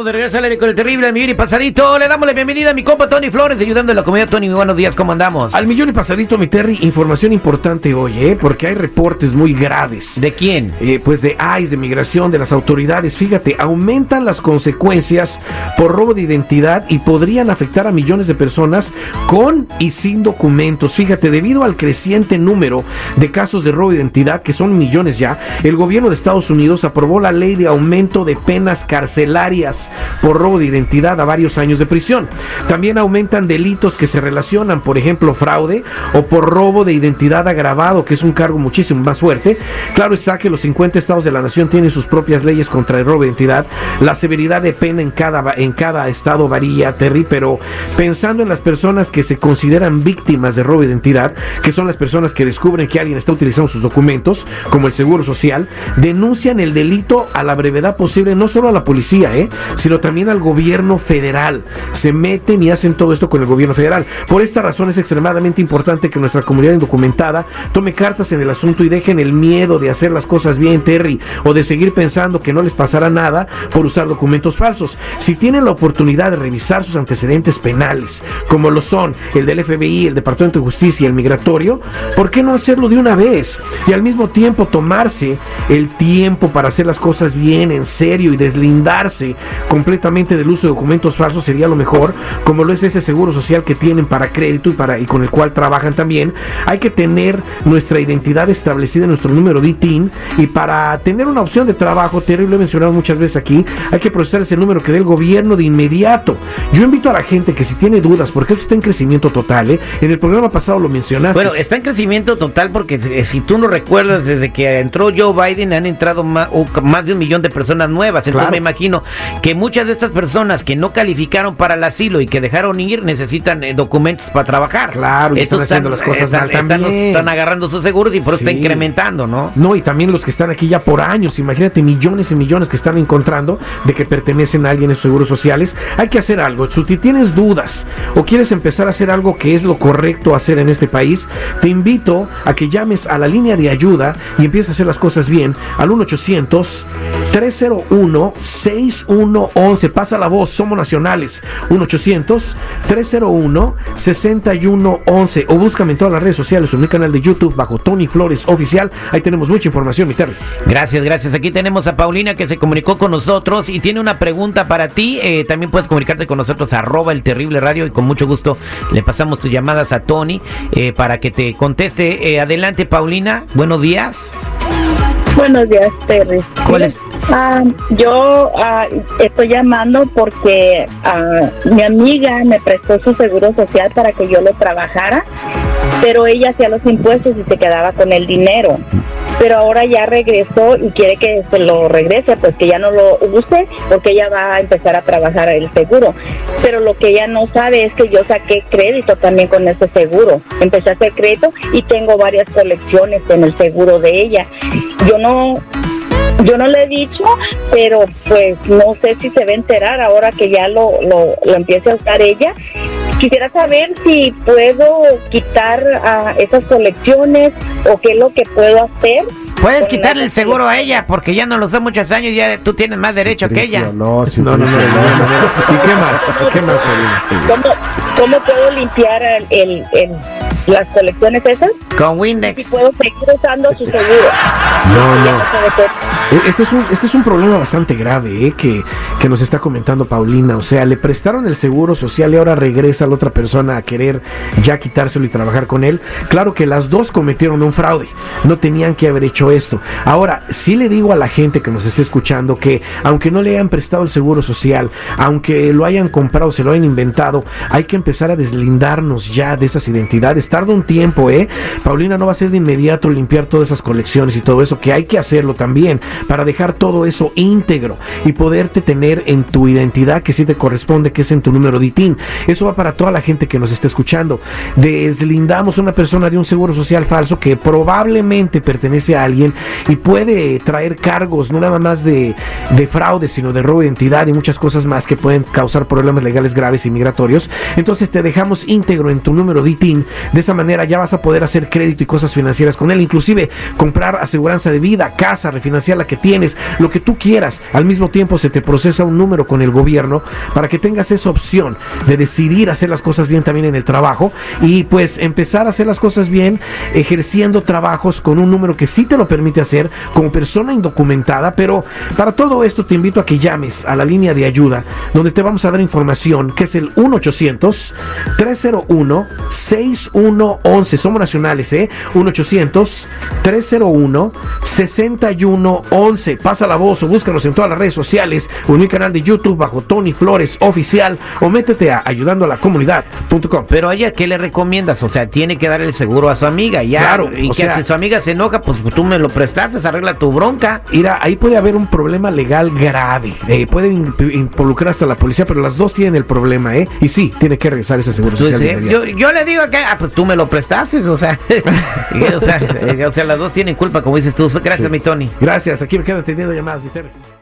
Estamos de regreso al aire con el terrible millón y pasadito. Le damos la bienvenida a mi compa Tony Flores, ayudando a la comunidad. Tony, muy buenos días, ¿cómo andamos? Al millón y pasadito, mi Terry, información importante hoy, ¿eh? Porque hay reportes muy graves. ¿De quién? Eh, pues de ICE, de migración, de las autoridades. Fíjate, aumentan las consecuencias por robo de identidad y podrían afectar a millones de personas con y sin documentos. Fíjate, debido al creciente número de casos de robo de identidad, que son millones ya, el gobierno de Estados Unidos aprobó la ley de aumento de penas carcelarias por robo de identidad a varios años de prisión. También aumentan delitos que se relacionan, por ejemplo, fraude o por robo de identidad agravado, que es un cargo muchísimo más fuerte. Claro está que los 50 estados de la nación tienen sus propias leyes contra el robo de identidad. La severidad de pena en cada, en cada estado varía, Terry, pero pensando en las personas que se consideran víctimas de robo de identidad, que son las personas que descubren que alguien está utilizando sus documentos, como el Seguro Social, denuncian el delito a la brevedad posible, no solo a la policía, ¿eh? Sino también al gobierno federal. Se meten y hacen todo esto con el gobierno federal. Por esta razón es extremadamente importante que nuestra comunidad indocumentada tome cartas en el asunto y dejen el miedo de hacer las cosas bien, Terry, o de seguir pensando que no les pasará nada por usar documentos falsos. Si tienen la oportunidad de revisar sus antecedentes penales, como lo son el del FBI, el Departamento de Justicia y el Migratorio, ¿por qué no hacerlo de una vez? Y al mismo tiempo tomarse el tiempo para hacer las cosas bien, en serio y deslindarse completamente del uso de documentos falsos sería lo mejor, como lo es ese seguro social que tienen para crédito y para y con el cual trabajan también. Hay que tener nuestra identidad establecida en nuestro número de ITIN y para tener una opción de trabajo, Terry lo he mencionado muchas veces aquí, hay que procesar ese número que dé el gobierno de inmediato. Yo invito a la gente que si tiene dudas, porque eso está en crecimiento total, ¿eh? en el programa pasado lo mencionaste. Bueno, está en crecimiento total porque eh, si tú no recuerdas, desde que entró Joe Biden han entrado más, más de un millón de personas nuevas, entonces me imagino que muchas de estas personas que no calificaron para el asilo y que dejaron ir necesitan eh, documentos para trabajar. Claro, y están haciendo las cosas mal también. Están, agarrando sus seguros y por eso está incrementando, ¿no? No, y también los que están aquí ya por años, imagínate millones y millones que están encontrando de que pertenecen a alguien en seguros sociales. Hay que hacer algo. Si tienes dudas o quieres empezar a hacer algo que es lo correcto hacer en este país, te invito a que llames a la línea de ayuda y empieces a hacer las cosas bien al 1 800 301 6111 Pasa la voz, somos nacionales. 1-800-301-6111. O búscame en todas las redes sociales o en mi canal de YouTube bajo Tony Flores Oficial. Ahí tenemos mucha información, mi Terry. Gracias, gracias. Aquí tenemos a Paulina que se comunicó con nosotros y tiene una pregunta para ti. Eh, también puedes comunicarte con nosotros, arroba el terrible radio, y con mucho gusto le pasamos tus llamadas a Tony eh, para que te conteste. Eh, adelante, Paulina. Buenos días. Buenos días, Terry. ¿Cuál es? Ah, yo ah, estoy llamando porque ah, mi amiga me prestó su seguro social para que yo lo trabajara, pero ella hacía los impuestos y se quedaba con el dinero. Pero ahora ya regresó y quiere que se lo regrese, pues que ya no lo use, porque ella va a empezar a trabajar el seguro. Pero lo que ella no sabe es que yo saqué crédito también con ese seguro. Empecé a hacer crédito y tengo varias colecciones en el seguro de ella. Yo no yo no le he dicho, pero pues no sé si se va a enterar ahora que ya lo, lo, lo empiece a usar ella. Quisiera saber si puedo quitar a esas colecciones o qué es lo que puedo hacer. Puedes quitarle el seguro a ella porque ya no lo sé muchos años y ya tú tienes más derecho que ella. No, no, no, no, ¿Y qué más? ¿Qué más? ¿Cómo, ¿Cómo puedo limpiar el, el, el las colecciones esas. Con Windex. Y puedo seguir usando su seguro. No, no. E, este es un, este es un problema bastante grave ¿eh? que, que nos está comentando Paulina. O sea, le prestaron el seguro social y ahora regresa la otra persona a querer ya quitárselo y trabajar con él. Claro que las dos cometieron un fraude. No tenían que haber hecho esto. Ahora, sí le digo a la gente que nos esté escuchando que aunque no le hayan prestado el seguro social, aunque lo hayan comprado, se lo hayan inventado, hay que empezar a deslindarnos ya de esas identidades tarda un tiempo, ¿eh? Paulina no va a ser de inmediato limpiar todas esas colecciones y todo eso, que hay que hacerlo también para dejar todo eso íntegro y poderte tener en tu identidad que sí te corresponde, que es en tu número de ITIN. Eso va para toda la gente que nos está escuchando. Deslindamos una persona de un seguro social falso que probablemente pertenece a alguien y puede traer cargos, no nada más de, de fraude, sino de robo de identidad y muchas cosas más que pueden causar problemas legales graves y migratorios. Entonces te dejamos íntegro en tu número de ITIN. De esa manera ya vas a poder hacer crédito y cosas financieras con él, inclusive comprar aseguranza de vida, casa, refinanciar la que tienes, lo que tú quieras. Al mismo tiempo se te procesa un número con el gobierno para que tengas esa opción de decidir hacer las cosas bien también en el trabajo y pues empezar a hacer las cosas bien ejerciendo trabajos con un número que sí te lo permite hacer como persona indocumentada, pero para todo esto te invito a que llames a la línea de ayuda donde te vamos a dar información que es el 1 800 301 6111 somos nacionales, ¿eh? 1 800 301 6111 pasa la voz o búscanos en todas las redes sociales o en mi canal de YouTube bajo Tony Flores Oficial o métete a ayudando a la comunidad.com. Pero a ella, ¿qué le recomiendas? O sea, tiene que dar el seguro a su amiga, ya. Claro, y que sea- si su amiga se enoja, pues tú me lo prestaste, arregla tu bronca. Mira, ahí puede haber un problema legal grave. Eh, puede in- involucrar hasta la policía, pero las dos tienen el problema, ¿eh? Y sí, tiene que regresar ese seguro Tú social. yo, yo le digo que, ah, pues tú me lo prestaste, o sea, y, o sea, eh, o sea, las dos tienen culpa, como dices tú. Gracias, Sí. mi Tony. Gracias, aquí me quedo atendiendo llamadas, mi Terry.